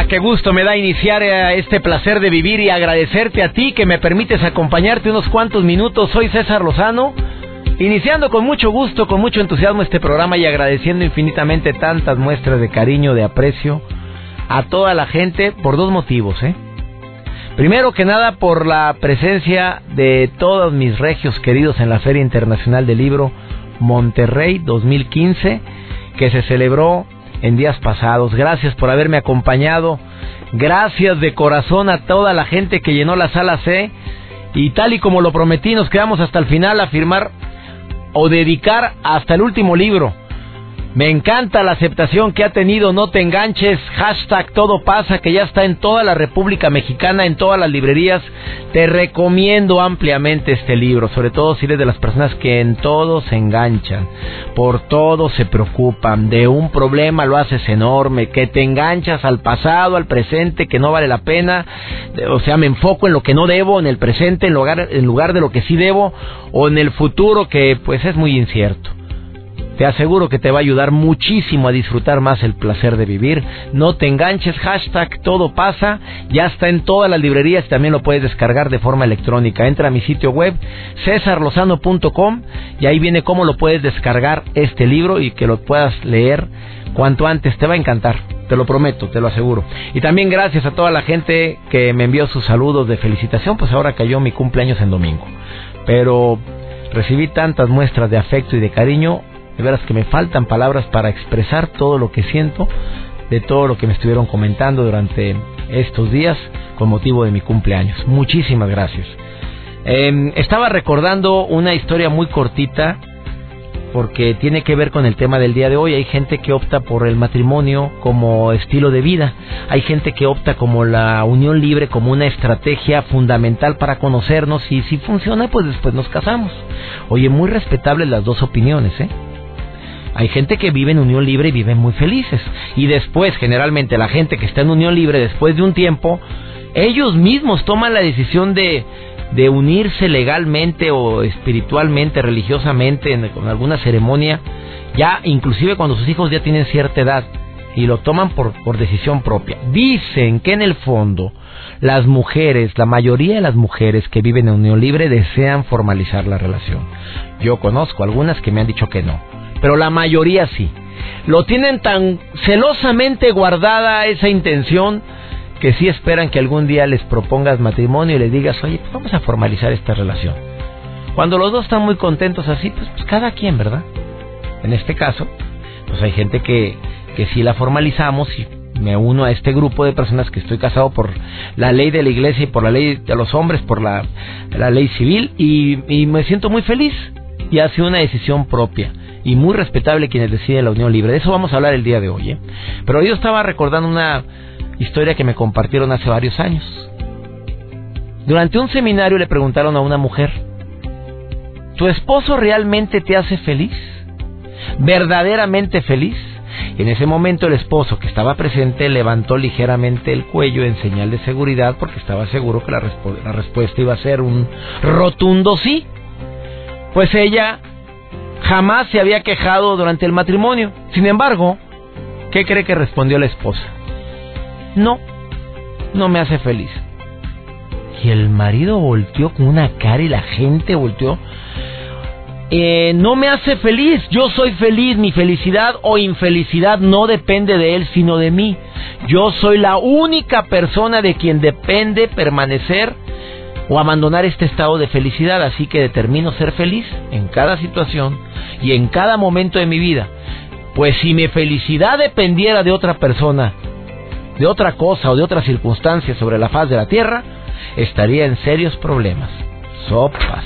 Ah, qué gusto me da iniciar eh, este placer de vivir y agradecerte a ti que me permites acompañarte unos cuantos minutos. Soy César Lozano, iniciando con mucho gusto, con mucho entusiasmo este programa y agradeciendo infinitamente tantas muestras de cariño, de aprecio a toda la gente por dos motivos, ¿eh? Primero que nada por la presencia de todos mis regios queridos en la Feria Internacional del Libro Monterrey 2015 que se celebró en días pasados. Gracias por haberme acompañado. Gracias de corazón a toda la gente que llenó la sala C. Y tal y como lo prometí, nos quedamos hasta el final a firmar o dedicar hasta el último libro me encanta la aceptación que ha tenido No te enganches, hashtag todo pasa, que ya está en toda la República Mexicana, en todas las librerías. Te recomiendo ampliamente este libro, sobre todo si eres de las personas que en todo se enganchan, por todo se preocupan, de un problema lo haces enorme, que te enganchas al pasado, al presente, que no vale la pena, o sea, me enfoco en lo que no debo, en el presente, en lugar, en lugar de lo que sí debo, o en el futuro que pues es muy incierto. Te aseguro que te va a ayudar muchísimo a disfrutar más el placer de vivir. No te enganches, hashtag todo pasa. Ya está en todas las librerías y también lo puedes descargar de forma electrónica. Entra a mi sitio web cesarlozano.com y ahí viene cómo lo puedes descargar este libro y que lo puedas leer cuanto antes. Te va a encantar. Te lo prometo, te lo aseguro. Y también gracias a toda la gente que me envió sus saludos de felicitación, pues ahora cayó mi cumpleaños en domingo. Pero recibí tantas muestras de afecto y de cariño de veras que me faltan palabras para expresar todo lo que siento de todo lo que me estuvieron comentando durante estos días con motivo de mi cumpleaños. Muchísimas gracias. Em, estaba recordando una historia muy cortita porque tiene que ver con el tema del día de hoy. Hay gente que opta por el matrimonio como estilo de vida. Hay gente que opta como la unión libre como una estrategia fundamental para conocernos y si funciona pues después nos casamos. Oye, muy respetables las dos opiniones, ¿eh? Hay gente que vive en unión libre y vive muy felices. Y después, generalmente, la gente que está en unión libre después de un tiempo, ellos mismos toman la decisión de, de unirse legalmente o espiritualmente, religiosamente, en, con alguna ceremonia, ya inclusive cuando sus hijos ya tienen cierta edad y lo toman por, por decisión propia. Dicen que en el fondo las mujeres, la mayoría de las mujeres que viven en unión libre desean formalizar la relación. Yo conozco algunas que me han dicho que no pero la mayoría sí. Lo tienen tan celosamente guardada esa intención que sí esperan que algún día les propongas matrimonio y les digas, oye, pues vamos a formalizar esta relación. Cuando los dos están muy contentos así, pues, pues cada quien, ¿verdad? En este caso, pues hay gente que, que sí la formalizamos y me uno a este grupo de personas que estoy casado por la ley de la iglesia y por la ley de los hombres, por la, la ley civil y, y me siento muy feliz y hace una decisión propia y muy respetable quienes deciden la unión libre. De eso vamos a hablar el día de hoy. ¿eh? Pero yo estaba recordando una historia que me compartieron hace varios años. Durante un seminario le preguntaron a una mujer, ¿tu esposo realmente te hace feliz? ¿Verdaderamente feliz? En ese momento el esposo que estaba presente levantó ligeramente el cuello en señal de seguridad porque estaba seguro que la, la respuesta iba a ser un rotundo sí. Pues ella jamás se había quejado durante el matrimonio. Sin embargo, ¿qué cree que respondió la esposa? No, no me hace feliz. Y el marido volteó con una cara y la gente volteó. Eh, no me hace feliz, yo soy feliz, mi felicidad o infelicidad no depende de él, sino de mí. Yo soy la única persona de quien depende permanecer o abandonar este estado de felicidad, así que determino ser feliz en cada situación y en cada momento de mi vida. Pues si mi felicidad dependiera de otra persona, de otra cosa o de otra circunstancia sobre la faz de la tierra, estaría en serios problemas. Sopas.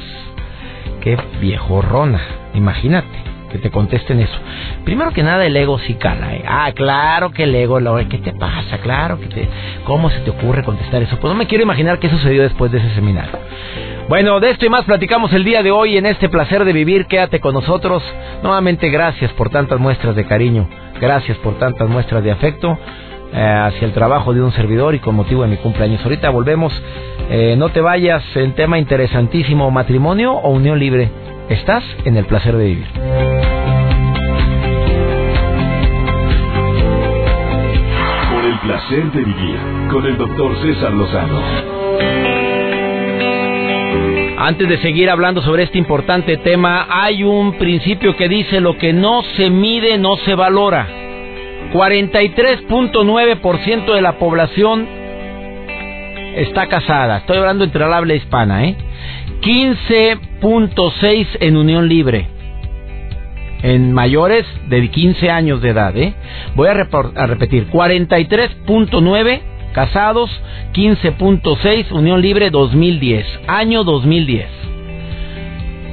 Qué viejorrona, imagínate. Que te contesten eso. Primero que nada, el ego sí cala. ¿eh? Ah, claro que el ego, ¿qué te pasa? Claro que te... ¿Cómo se te ocurre contestar eso? Pues no me quiero imaginar qué sucedió después de ese seminario. Bueno, de esto y más platicamos el día de hoy en este placer de vivir. Quédate con nosotros. Nuevamente, gracias por tantas muestras de cariño. Gracias por tantas muestras de afecto. Eh, hacia el trabajo de un servidor y con motivo de mi cumpleaños. Ahorita volvemos. Eh, no te vayas en tema interesantísimo, matrimonio o unión libre. Estás en el placer de vivir. Por el placer de vivir con el doctor César Lozano. Antes de seguir hablando sobre este importante tema, hay un principio que dice lo que no se mide no se valora. 43.9% de la población está casada. Estoy hablando entre el habla hispana, ¿eh? 15.6 en unión libre. En mayores de 15 años de edad, ¿eh? Voy a, a repetir. 43.9 casados, 15.6 unión libre 2010. Año 2010.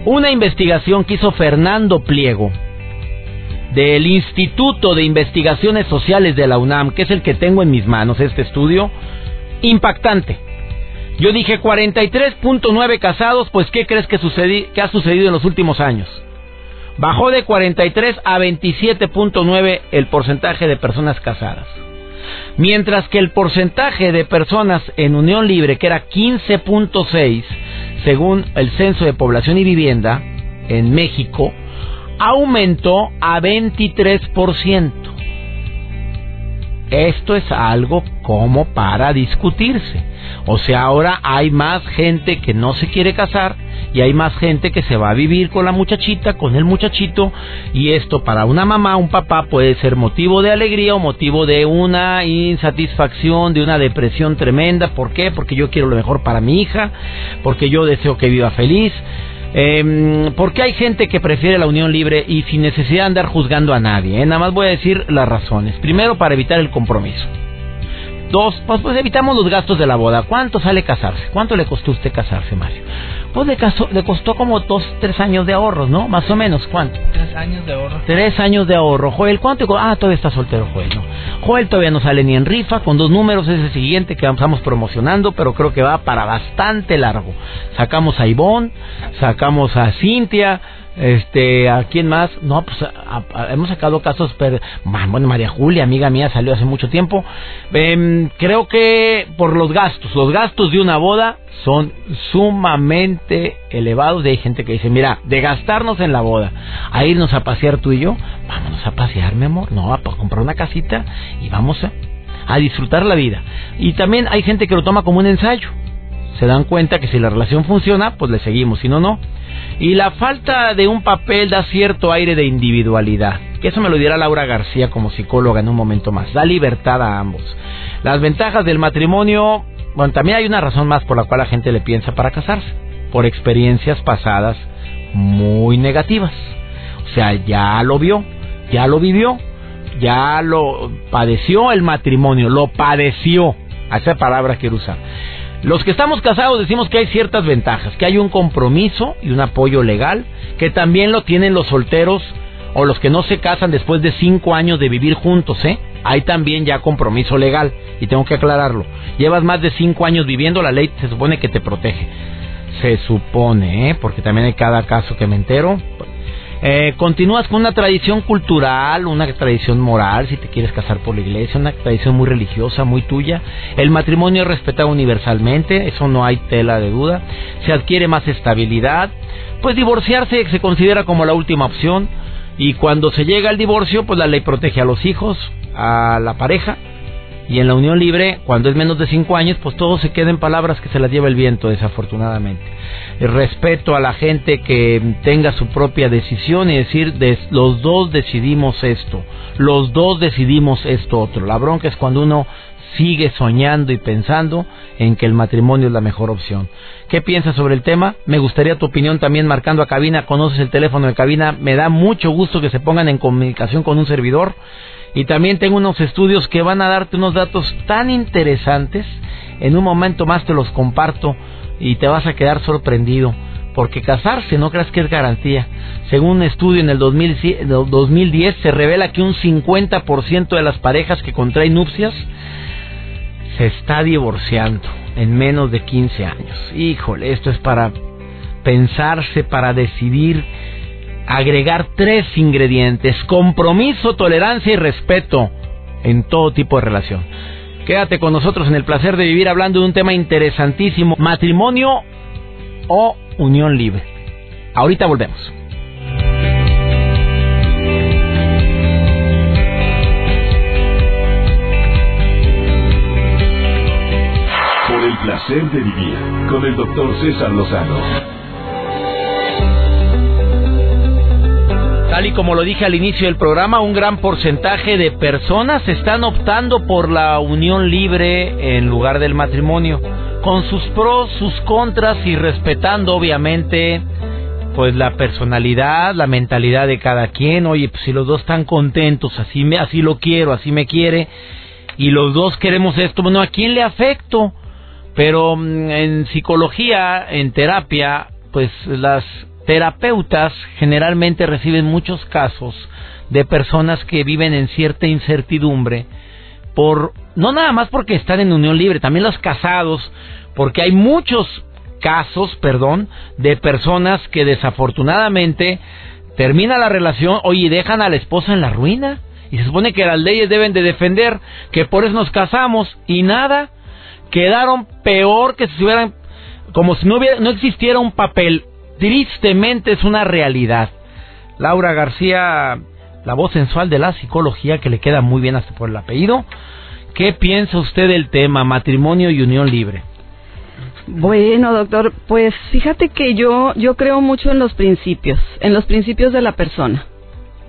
Una investigación que hizo Fernando Pliego del Instituto de Investigaciones Sociales de la UNAM, que es el que tengo en mis manos, este estudio, impactante. Yo dije 43.9 casados, pues ¿qué crees que, ha sucedido en los últimos años? Bajó de 43 a 27.9 el porcentaje de personas casadas. Mientras que el porcentaje de personas en unión libre, que era 15.6, según el Censo de Población y Vivienda en México, aumentó a 23%. Esto es algo como para discutirse. O sea, ahora hay más gente que no se quiere casar y hay más gente que se va a vivir con la muchachita, con el muchachito, y esto para una mamá, un papá puede ser motivo de alegría o motivo de una insatisfacción, de una depresión tremenda. ¿Por qué? Porque yo quiero lo mejor para mi hija, porque yo deseo que viva feliz. Eh, porque hay gente que prefiere la unión libre y sin necesidad de andar juzgando a nadie. Eh? Nada más voy a decir las razones. Primero, para evitar el compromiso. Dos, pues, pues, evitamos los gastos de la boda. ¿Cuánto sale casarse? ¿Cuánto le costó a usted casarse, Mario? Pues le, le costó como dos, tres años de ahorros, ¿no? Más o menos, ¿cuánto? Tres años de ahorro. Tres años de ahorro. Joel, ¿cuánto? Ah, todavía está soltero, Joel, ¿no? Joel todavía no sale ni en rifa, con dos números, es el siguiente que estamos promocionando, pero creo que va para bastante largo. Sacamos a Ivonne, sacamos a Cintia, este, ¿a quién más? No, pues hemos sacado casos, pero, bueno, María Julia, amiga mía, salió hace mucho tiempo. Em, creo que por los gastos, los gastos de una boda son sumamente elevados. Y hay gente que dice, mira, de gastarnos en la boda, a irnos a pasear tú y yo, vámonos a pasear, mi amor. No, a comprar una casita y vamos a, a disfrutar la vida. Y también hay gente que lo toma como un ensayo. Se dan cuenta que si la relación funciona, pues le seguimos, si no, no. Y la falta de un papel da cierto aire de individualidad. Que eso me lo dirá Laura García como psicóloga en un momento más. Da libertad a ambos. Las ventajas del matrimonio, bueno, también hay una razón más por la cual la gente le piensa para casarse. Por experiencias pasadas muy negativas. O sea, ya lo vio, ya lo vivió, ya lo padeció el matrimonio, lo padeció. A esa palabra quiero usar. Los que estamos casados decimos que hay ciertas ventajas, que hay un compromiso y un apoyo legal, que también lo tienen los solteros o los que no se casan después de cinco años de vivir juntos, ¿eh? Hay también ya compromiso legal y tengo que aclararlo. Llevas más de cinco años viviendo, la ley se supone que te protege. Se supone, ¿eh? Porque también hay cada caso que me entero. Eh, continúas con una tradición cultural, una tradición moral, si te quieres casar por la iglesia, una tradición muy religiosa, muy tuya. El matrimonio es respetado universalmente, eso no hay tela de duda. Se adquiere más estabilidad. Pues divorciarse se considera como la última opción. Y cuando se llega al divorcio, pues la ley protege a los hijos, a la pareja y en la unión libre, cuando es menos de cinco años, pues todo se queda en palabras que se las lleva el viento, desafortunadamente. Respeto a la gente que tenga su propia decisión y decir, los dos decidimos esto, los dos decidimos esto otro. La bronca es cuando uno sigue soñando y pensando en que el matrimonio es la mejor opción. ¿Qué piensas sobre el tema? Me gustaría tu opinión también marcando a cabina. Conoces el teléfono de cabina. Me da mucho gusto que se pongan en comunicación con un servidor. Y también tengo unos estudios que van a darte unos datos tan interesantes. En un momento más te los comparto y te vas a quedar sorprendido. Porque casarse no creas que es garantía. Según un estudio en el 2010 se revela que un 50% de las parejas que contraen nupcias se está divorciando en menos de 15 años. Híjole, esto es para pensarse, para decidir agregar tres ingredientes, compromiso, tolerancia y respeto en todo tipo de relación. Quédate con nosotros en el placer de vivir hablando de un tema interesantísimo, matrimonio o unión libre. Ahorita volvemos. Por el placer de vivir con el doctor César Lozano. Y como lo dije al inicio del programa, un gran porcentaje de personas están optando por la unión libre en lugar del matrimonio, con sus pros, sus contras y respetando obviamente pues la personalidad, la mentalidad de cada quien. Oye, pues si los dos están contentos, así me así lo quiero, así me quiere y los dos queremos esto, bueno, ¿a quién le afecto? Pero mm, en psicología, en terapia, pues las terapeutas generalmente reciben muchos casos de personas que viven en cierta incertidumbre por no nada más porque están en unión libre, también los casados, porque hay muchos casos, perdón, de personas que desafortunadamente termina la relación, oye, dejan a la esposa en la ruina. Y se supone que las leyes deben de defender que por eso nos casamos y nada, quedaron peor que si hubieran como si no hubiera no existiera un papel tristemente es una realidad. Laura García, la voz sensual de la psicología que le queda muy bien hasta por el apellido. ¿Qué piensa usted del tema matrimonio y unión libre? Bueno, doctor, pues fíjate que yo yo creo mucho en los principios, en los principios de la persona.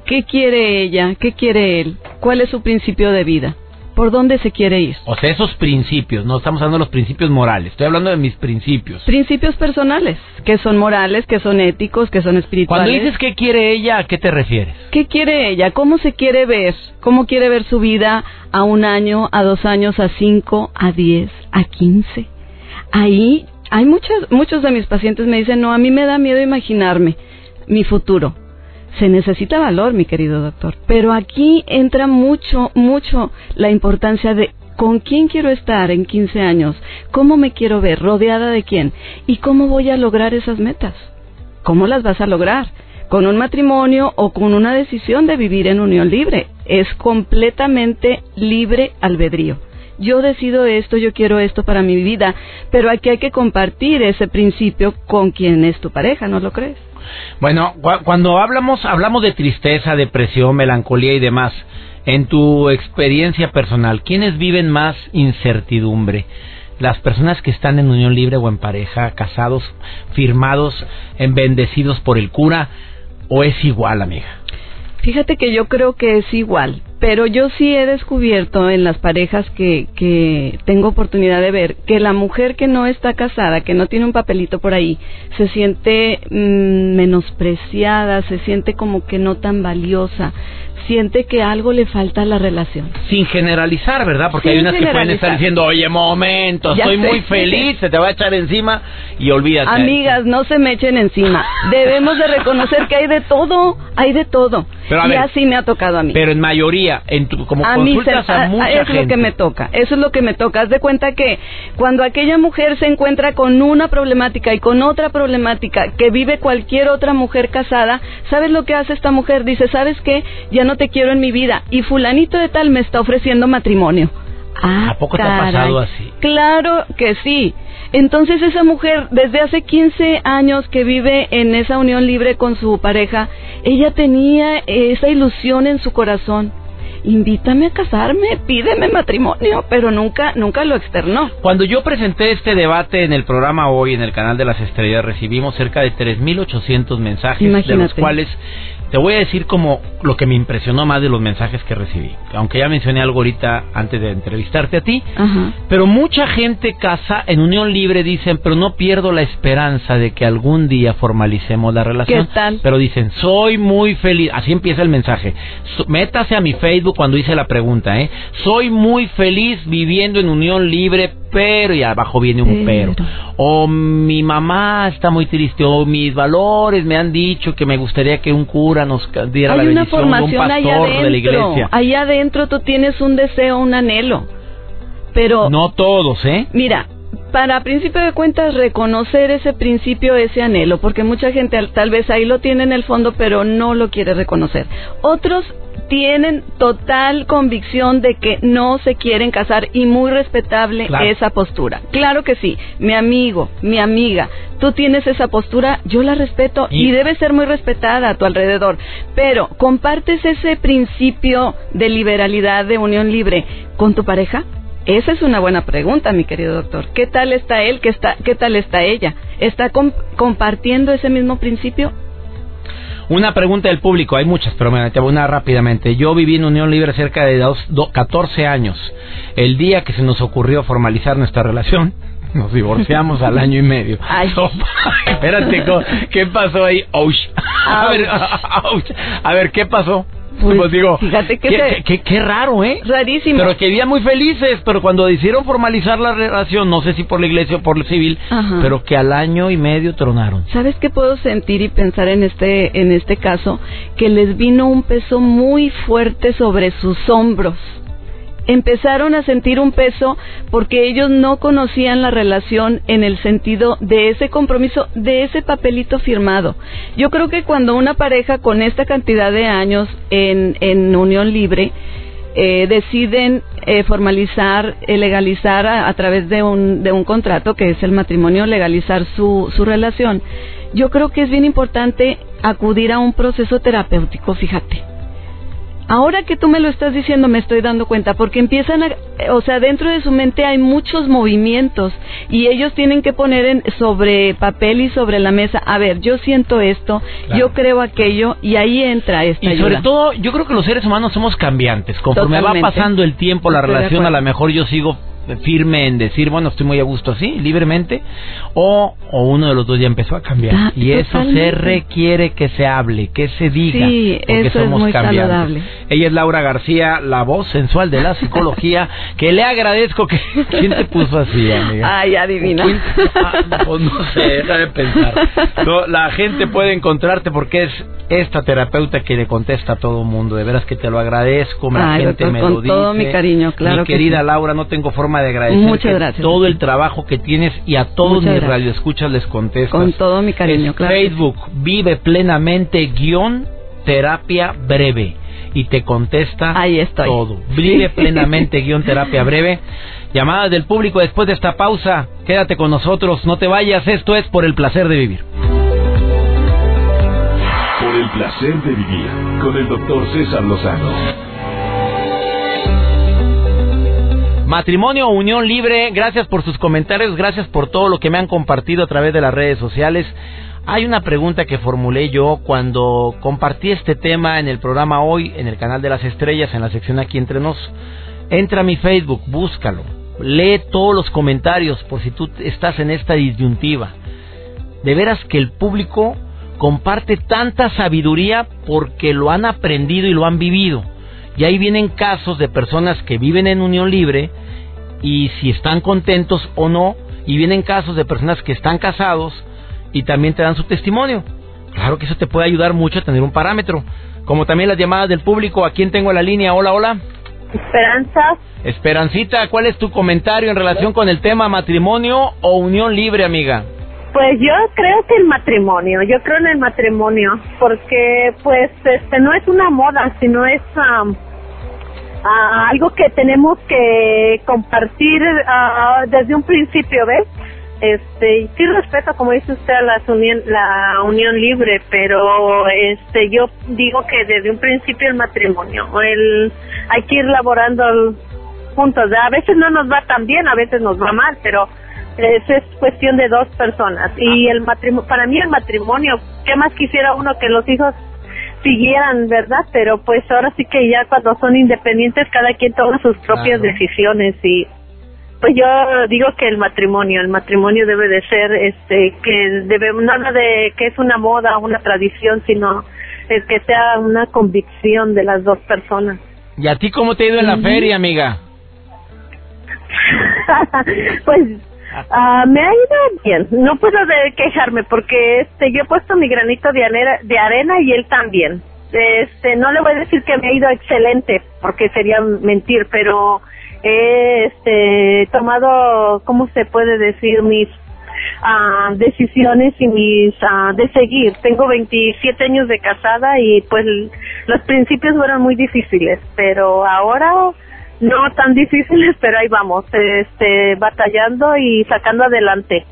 ¿Qué quiere ella? ¿Qué quiere él? ¿Cuál es su principio de vida? Por dónde se quiere ir. O sea, esos principios, no estamos hablando de los principios morales, estoy hablando de mis principios. Principios personales, que son morales, que son éticos, que son espirituales. Cuando dices qué quiere ella, ¿a qué te refieres? ¿Qué quiere ella? ¿Cómo se quiere ver? ¿Cómo quiere ver su vida a un año, a dos años, a cinco, a diez, a quince? Ahí hay muchos, muchos de mis pacientes me dicen, no, a mí me da miedo imaginarme mi futuro se necesita valor, mi querido doctor. Pero aquí entra mucho, mucho la importancia de con quién quiero estar en 15 años, cómo me quiero ver, rodeada de quién y cómo voy a lograr esas metas. ¿Cómo las vas a lograr? ¿Con un matrimonio o con una decisión de vivir en unión libre? Es completamente libre albedrío yo decido esto, yo quiero esto para mi vida, pero aquí hay que compartir ese principio con quien es tu pareja, ¿no lo crees? Bueno, cuando hablamos, hablamos de tristeza, depresión, melancolía y demás, en tu experiencia personal, ¿quiénes viven más incertidumbre? las personas que están en unión libre o en pareja, casados, firmados, bendecidos por el cura, o es igual, amiga? Fíjate que yo creo que es igual, pero yo sí he descubierto en las parejas que, que tengo oportunidad de ver que la mujer que no está casada, que no tiene un papelito por ahí, se siente mm, menospreciada, se siente como que no tan valiosa, siente que algo le falta a la relación. Sin generalizar, ¿verdad? Porque hay unas que pueden estar diciendo, oye, momento, estoy muy feliz, se te va a echar encima y olvídate. Amigas, no se me echen encima. Debemos de reconocer que hay de todo, hay de todo. y así me ha tocado a mí. Pero en mayoría, en tu, como a consultas a, mucha Eso es lo que me toca, eso es lo que me toca. Haz de cuenta que cuando aquella mujer se encuentra con una problemática y con otra problemática que vive cualquier otra mujer casada, ¿sabes lo que hace esta mujer? Dice, ¿sabes qué? Ya no te quiero en mi vida y fulanito de tal me está ofreciendo matrimonio. Ah, ¿A poco te ha pasado así? Claro que sí. Entonces esa mujer, desde hace 15 años que vive en esa unión libre con su pareja, ella tenía esa ilusión en su corazón. Invítame a casarme, pídeme matrimonio, pero nunca, nunca lo externó. Cuando yo presenté este debate en el programa hoy, en el canal de las estrellas, recibimos cerca de 3.800 mensajes, de los cuales te voy a decir como lo que me impresionó más de los mensajes que recibí. Aunque ya mencioné algo ahorita antes de entrevistarte a ti. Pero mucha gente casa en unión libre dicen, pero no pierdo la esperanza de que algún día formalicemos la relación. ¿Qué tal? Pero dicen, soy muy feliz. Así empieza el mensaje. Métase a mi Facebook cuando hice la pregunta, ¿eh? Soy muy feliz viviendo en unión libre, pero y abajo viene un pero. O mi mamá está muy triste, o mis valores me han dicho que me gustaría que un cura nos diera la bendición, un pastor de la iglesia. Allá adentro tú tienes un deseo, un anhelo. Pero no todos, ¿eh? Mira, para principio de cuentas reconocer ese principio, ese anhelo, porque mucha gente tal vez ahí lo tiene en el fondo, pero no lo quiere reconocer. Otros tienen total convicción de que no se quieren casar y muy respetable esa postura. Claro que sí, mi amigo, mi amiga, tú tienes esa postura, yo la respeto y, y debe ser muy respetada a tu alrededor, pero ¿compartes ese principio de liberalidad, de unión libre con tu pareja? Esa es una buena pregunta, mi querido doctor. ¿Qué tal está él? ¿Qué, está, qué tal está ella? ¿Está compartiendo ese mismo principio? Una pregunta del público, hay muchas, pero me voy una rápidamente. Yo viví en Unión Libre cerca de dos, 14 años. El día que se nos ocurrió formalizar nuestra relación, nos divorciamos al año y medio. Ay. espérate, ¿qué pasó ahí? A ver, a ver, ¿qué pasó? Pues, pues, digo, fíjate que qué, qué, raro, ¿eh? Rarísimo. Pero que vivían muy felices, pero cuando decidieron formalizar la relación, no sé si por la iglesia o por el civil, pero que al año y medio tronaron. ¿Sabes qué puedo sentir y pensar en este en este caso? Que les vino un peso muy fuerte sobre sus hombros empezaron a sentir un peso porque ellos no conocían la relación en el sentido de ese compromiso, de ese papelito firmado. Yo creo que cuando una pareja con esta cantidad de años en, en unión libre, eh, deciden eh, formalizar, eh, legalizar a, a, través de un, de un contrato que es el matrimonio, legalizar su, su relación, yo creo que es bien importante acudir a un proceso terapéutico, fíjate. Ahora que tú me lo estás diciendo me estoy dando cuenta porque empiezan a, o sea, dentro de su mente hay muchos movimientos y ellos tienen que poner en, sobre papel y sobre la mesa, a ver, yo siento esto, yo creo aquello y ahí entra esta Y sobre todo, yo creo que los seres humanos somos cambiantes. Conforme va pasando el tiempo, la relación, a lo mejor yo sigo firme en decir, bueno, estoy muy a gusto así, libremente, o, o uno de los dos ya empezó a cambiar. Ah, y eso se requiere que se hable, que se diga, sí, porque eso somos es muy Saludable. Ella es Laura García, la voz sensual de la psicología, que le agradezco que... ¿Quién te puso así, amiga? Ay, adivina. Ah, pues no sé, deja de pensar. la gente puede encontrarte porque es esta terapeuta que le contesta a todo mundo. De veras que te lo agradezco, la gente me con lo dice. todo mi cariño, claro. Mi querida Laura, no tengo forma de agradecer todo el trabajo que tienes y a todos mis radioescuchas les contestas. Con todo mi cariño, claro. Facebook, vive plenamente guion terapia breve y te contesta Ahí estoy. todo. Vive plenamente guion terapia breve. Llamadas del público después de esta pausa. Quédate con nosotros, no te vayas. Esto es por el placer de vivir. Por el placer de vivir con el doctor César Lozano. Matrimonio unión libre, gracias por sus comentarios, gracias por todo lo que me han compartido a través de las redes sociales. Hay una pregunta que formulé yo cuando compartí este tema en el programa hoy, en el canal de las estrellas, en la sección aquí entre nos. Entra a mi Facebook, búscalo, lee todos los comentarios por si tú estás en esta disyuntiva. De veras que el público comparte tanta sabiduría porque lo han aprendido y lo han vivido. Y ahí vienen casos de personas que viven en unión libre y si están contentos o no. Y vienen casos de personas que están casados y también te dan su testimonio. Claro que eso te puede ayudar mucho a tener un parámetro. Como también las llamadas del público. ¿A quién tengo en la línea? Hola, hola. Esperanza. Esperancita, ¿cuál es tu comentario en relación con el tema matrimonio o unión libre, amiga? Pues yo creo que el matrimonio, yo creo en el matrimonio, porque pues este no es una moda, sino es algo que tenemos que compartir desde un principio, ¿ves? Este, sí respeto, como dice usted, la unión, la unión libre, pero este, yo digo que desde un principio el matrimonio, el, hay que ir laborando juntos. A veces no nos va tan bien, a veces nos va mal, pero eso es cuestión de dos personas. Y el matrimonio, para mí el matrimonio, ¿qué más quisiera uno que los hijos siguieran, ¿verdad? Pero pues ahora sí que ya cuando son independientes cada quien toma sus propias decisiones y pues yo digo que el matrimonio, el matrimonio debe de ser este que debe nada de que es una moda, una tradición, sino es que sea una convicción de las dos personas. ¿Y a ti cómo te ha ido en la feria, amiga? pues ah, me ha ido bien. No puedo de quejarme porque este yo he puesto mi granito de arena, de arena y él también. Este, no le voy a decir que me ha ido excelente porque sería mentir, pero he este, tomado, ¿cómo se puede decir? Mis uh, decisiones y mis de seguir. Tengo 27 años de casada y pues los principios fueron muy difíciles, pero ahora no tan difíciles, pero ahí vamos, este, batallando y sacando adelante.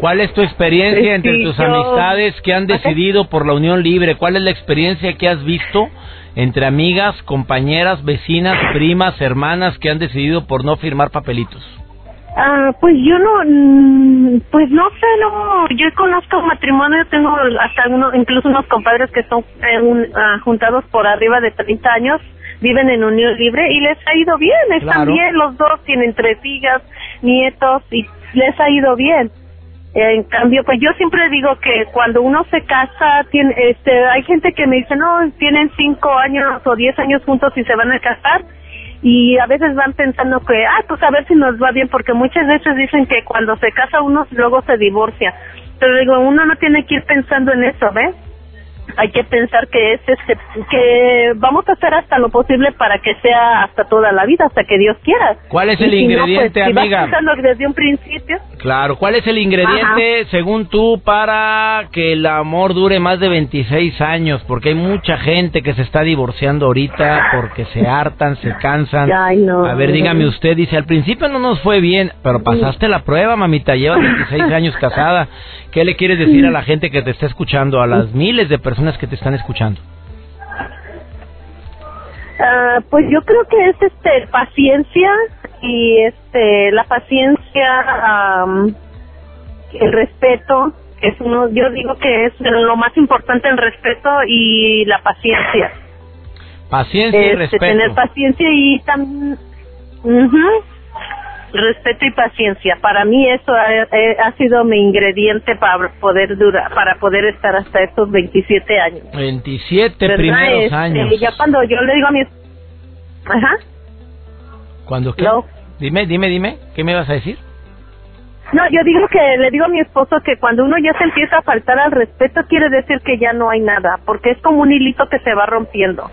¿Cuál es tu experiencia entre tus amistades que han decidido por la unión libre? ¿Cuál es la experiencia que has visto entre amigas, compañeras, vecinas, primas, hermanas que han decidido por no firmar papelitos? Ah, pues yo no, mm, pues no sé, no, yo conozco matrimonio, tengo hasta uno, incluso unos compadres que son eh, ah, juntados por arriba de 30 años, viven en unión libre y les ha ido bien, están bien, los dos tienen tres hijas, nietos y les ha ido bien. En cambio, pues yo siempre digo que cuando uno se casa, tiene, este, hay gente que me dice, no, tienen cinco años o diez años juntos y se van a casar y a veces van pensando que, ah, pues a ver si nos va bien, porque muchas veces dicen que cuando se casa uno luego se divorcia. Pero digo, uno no tiene que ir pensando en eso, ¿ves? Hay que pensar que es este, que vamos a hacer hasta lo posible para que sea hasta toda la vida, hasta que Dios quiera. ¿Cuál es el ingrediente, no, pues, amiga? desde un principio. Claro, ¿cuál es el ingrediente, según tú, para que el amor dure más de 26 años? Porque hay mucha gente que se está divorciando ahorita porque se hartan, se cansan. a ver, dígame usted, dice, al principio no nos fue bien, pero pasaste la prueba, mamita, llevas 26 años casada. ¿Qué le quieres decir a la gente que te está escuchando, a las miles de personas que te están escuchando? Ah, pues yo creo que es este paciencia y este la paciencia el respeto es uno yo digo que es lo más importante el respeto y la paciencia paciencia y este, respeto tener paciencia y también respeto y paciencia. Para mí eso ha, sido mi ingrediente para poder durar, para poder estar hasta estos 27 años. 27 primeros este, años. Ya cuando yo le digo a mi Ajá. ¿Cuándo qué? Dime, dime, dime, ¿qué me vas a decir? No, yo digo que le digo a mi esposo que cuando uno ya se empieza a faltar al respeto quiere decir que ya no hay nada, porque es como un hilito que se va rompiendo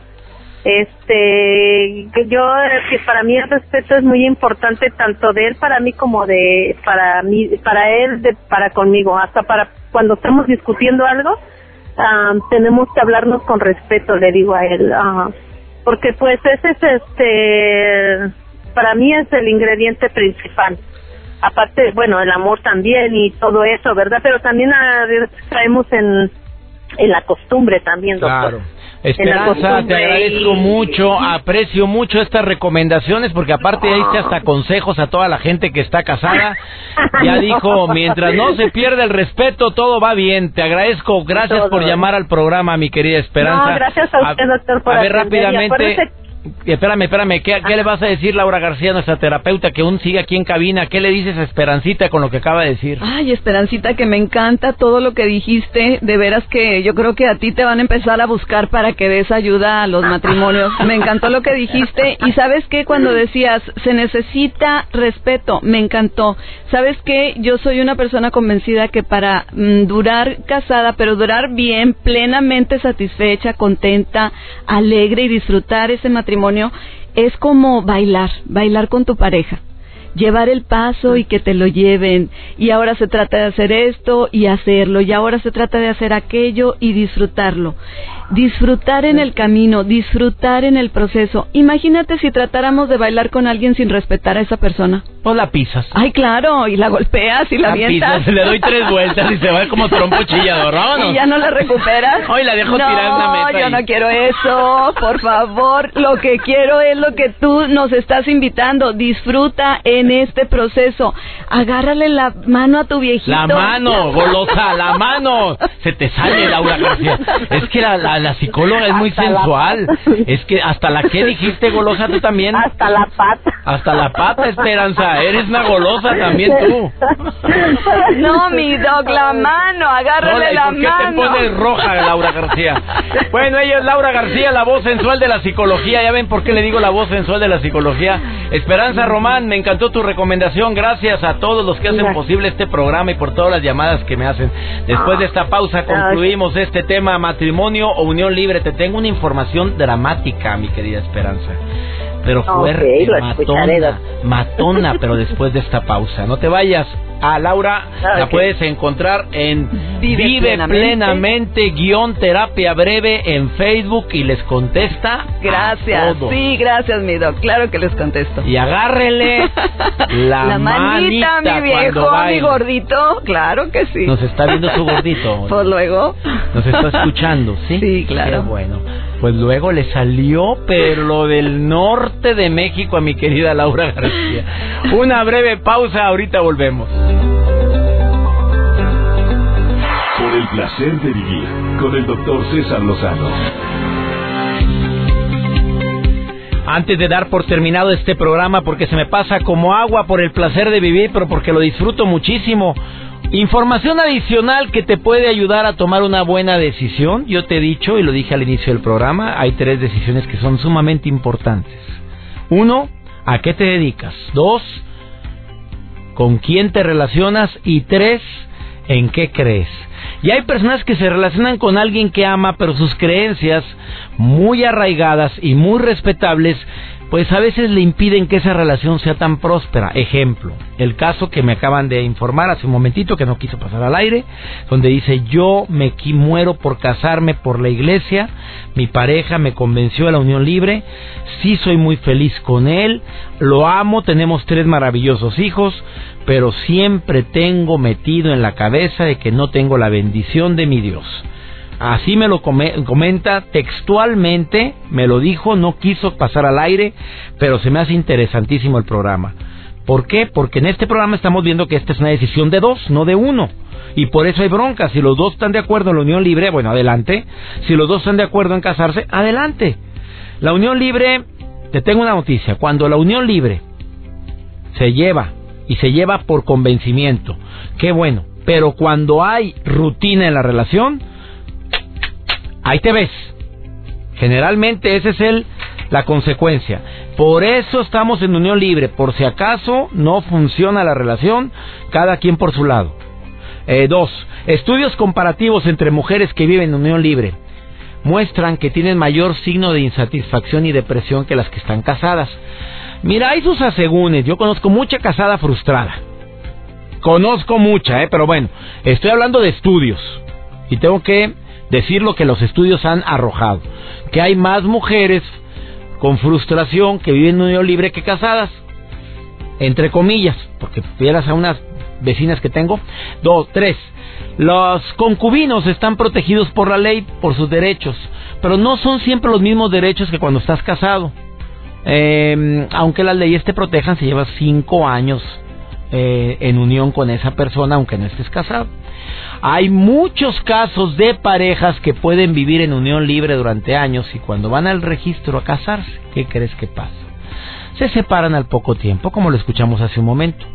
este yo que para mí el respeto es muy importante tanto de él para mí como de para mí para él de, para conmigo. Hasta para cuando estamos discutiendo algo tenemos que hablarnos con respeto le digo a él. Uh, porque pues ese es este para mí es el ingrediente principal. Aparte bueno el amor también y todo eso verdad pero también traemos en en la costumbre también doctor. Claro. Esperanza, te agradezco mucho, aprecio mucho estas recomendaciones porque aparte diste hasta consejos a toda la gente que está casada. Ya dijo, mientras no se pierda el respeto, todo va bien. Te agradezco, gracias por llamar al programa, mi querida Esperanza. No, gracias a usted, doctor, por A ver, rápidamente, Espérame, espérame, ¿qué, le vas a decir Laura García, nuestra terapeuta, que aún sigue aquí en cabina? ¿Qué le dices a Esperancita con lo que acaba de decir? Ay, Esperancita, que me encanta todo lo que dijiste. De veras que yo creo que a ti te van a empezar a buscar para que des ayuda a los matrimonios. Me encantó lo que dijiste. Y sabes qué, cuando decías, se necesita respeto, me encantó. ¿Sabes qué? Yo soy una persona convencida que para mm, durar casada, pero durar bien, plenamente satisfecha, contenta, alegre y disfrutar ese matrimonio, es como bailar, bailar con tu pareja llevar el paso y que te lo lleven. Y ahora se trata de hacer esto y hacerlo. Y ahora se trata de hacer aquello y disfrutarlo disfrutar en el camino, disfrutar en el proceso. Imagínate si tratáramos de bailar con alguien sin respetar a esa persona. O la pisas. Ay, claro, y la golpeas y la, la le doy tres vueltas y se va como trompo chillador, ¿Y ya no la recuperas? Hoy la dejo no, No, yo no quiero eso, por favor. Lo que quiero es lo que tú nos estás invitando. Disfruta en este proceso. Agárrale la mano a tu viejito. La mano, golosa, la mano. Se te sale, Laura García. Es que la la psicóloga es muy sensual. Es que hasta la que dijiste, Golosa, tú también. Hasta la pata. Hasta la pata, Esperanza. eres una golosa también tú. No, mi Doc, la mano, agárrale la ¿por qué mano. te pones roja, Laura García? Bueno, ella es Laura García, la voz sensual de la psicología. Ya ven por qué le digo la voz sensual de la psicología. Esperanza Román, me encantó tu recomendación. Gracias a todos los que hacen Gracias. posible este programa y por todas las llamadas que me hacen. Después de esta pausa concluimos este tema matrimonio o unión libre. Te tengo una información dramática, mi querida Esperanza. Pero fuerte, escucharé, matona, matona, pero después de esta pausa. No te vayas. A Laura la puedes encontrar en Vive Vive, Plenamente. plenamente, guion terapia breve en Facebook y les contesta. a Gracias, todo. sí, gracias, mi Doc. Claro que les contesto. Y agárrele la, manita, mi viejo, mi gordito. Claro que sí. Nos está viendo su gordito. Pues luego. Nos está escuchando, ¿sí? Sí, claro. Qué bueno. Pues luego le salió, pero lo del norte de México a mi querida Laura García. Una breve pausa, ahorita volvemos. Por el placer de vivir con el doctor César Lozano. Antes de dar por terminado este programa, porque se me pasa como agua por el placer de vivir, pero porque lo disfruto muchísimo. Información adicional que te puede ayudar a tomar una buena decisión. Yo te he dicho, y lo dije al inicio del programa, hay tres decisiones que son sumamente importantes. Uno, ¿a qué te dedicas? Dos, ¿con quién te relacionas? Y tres, ¿en qué crees? Y hay personas que se relacionan con alguien que ama, pero sus creencias, muy arraigadas y muy respetables, pues a veces le impiden que esa relación sea tan próspera. Ejemplo, el caso que me acaban de informar hace un momentito, que no quiso pasar al aire, donde dice, yo me muero por casarme por la iglesia, mi pareja me convenció a la unión libre, sí soy muy feliz con él, lo amo, tenemos tres maravillosos hijos, pero siempre tengo metido en la cabeza de que no tengo la bendición de mi Dios. Así me lo come- comenta textualmente, me lo dijo, no quiso pasar al aire, pero se me hace interesantísimo el programa. ¿Por qué? Porque en este programa estamos viendo que esta es una decisión de dos, no de uno. Y por eso hay bronca. Si los dos están de acuerdo en la unión libre, bueno, adelante. Si los dos están de acuerdo en casarse, adelante. La unión libre, te tengo una noticia. Cuando la unión libre se lleva y se lleva por convencimiento, qué bueno. Pero cuando hay rutina en la relación, ahí te ves. Generalmente esa es el, la consecuencia. Por eso estamos en unión libre. Por si acaso no funciona la relación, cada quien por su lado. Eh, dos, estudios comparativos entre mujeres que viven en unión libre muestran que tienen mayor signo de insatisfacción y depresión que las que están casadas. Mira, hay sus asegúnes. Yo conozco mucha casada frustrada. Conozco mucha, ¿eh? pero bueno, estoy hablando de estudios. Y tengo que decir lo que los estudios han arrojado. Que hay más mujeres con frustración que viven en unión libre que casadas. Entre comillas, porque vieras a unas vecinas que tengo. Dos, tres. Los concubinos están protegidos por la ley, por sus derechos, pero no son siempre los mismos derechos que cuando estás casado. Eh, aunque las leyes te protejan, si llevas cinco años eh, en unión con esa persona, aunque no estés casado. Hay muchos casos de parejas que pueden vivir en unión libre durante años y cuando van al registro a casarse, ¿qué crees que pasa? Se separan al poco tiempo, como lo escuchamos hace un momento.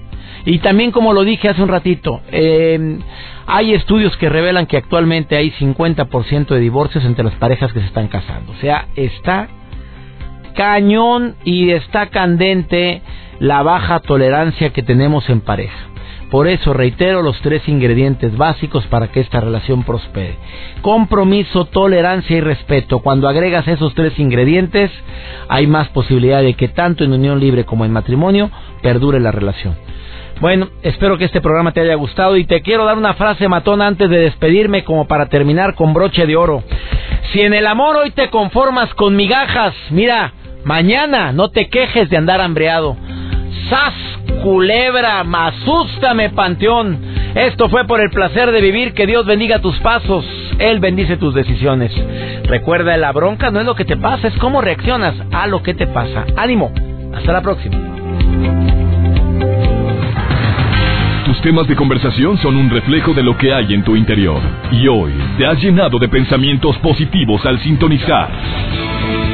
Y también, como lo dije hace un ratito, eh, hay estudios que revelan que actualmente hay 50% de divorcios entre las parejas que se están casando. O sea, está cañón y está candente la baja tolerancia que tenemos en pareja. Por eso reitero los tres ingredientes básicos para que esta relación prospere. Compromiso, tolerancia y respeto. Cuando agregas esos tres ingredientes, hay más posibilidad de que tanto en unión libre como en matrimonio perdure la relación. Bueno, espero que este programa te haya gustado y te quiero dar una frase matona antes de despedirme como para terminar con broche de oro. Si en el amor hoy te conformas con migajas, mira, mañana no te quejes de andar hambreado. ¡Sas, culebra! ¡Masústame, panteón! Esto fue por el placer de vivir. Que Dios bendiga tus pasos. Él bendice tus decisiones. Recuerda, la bronca no es lo que te pasa, es cómo reaccionas a lo que te pasa. ¡Ánimo! Hasta la próxima. Tus temas de conversación son un reflejo de lo que hay en tu interior. Y hoy te has llenado de pensamientos positivos al sintonizar.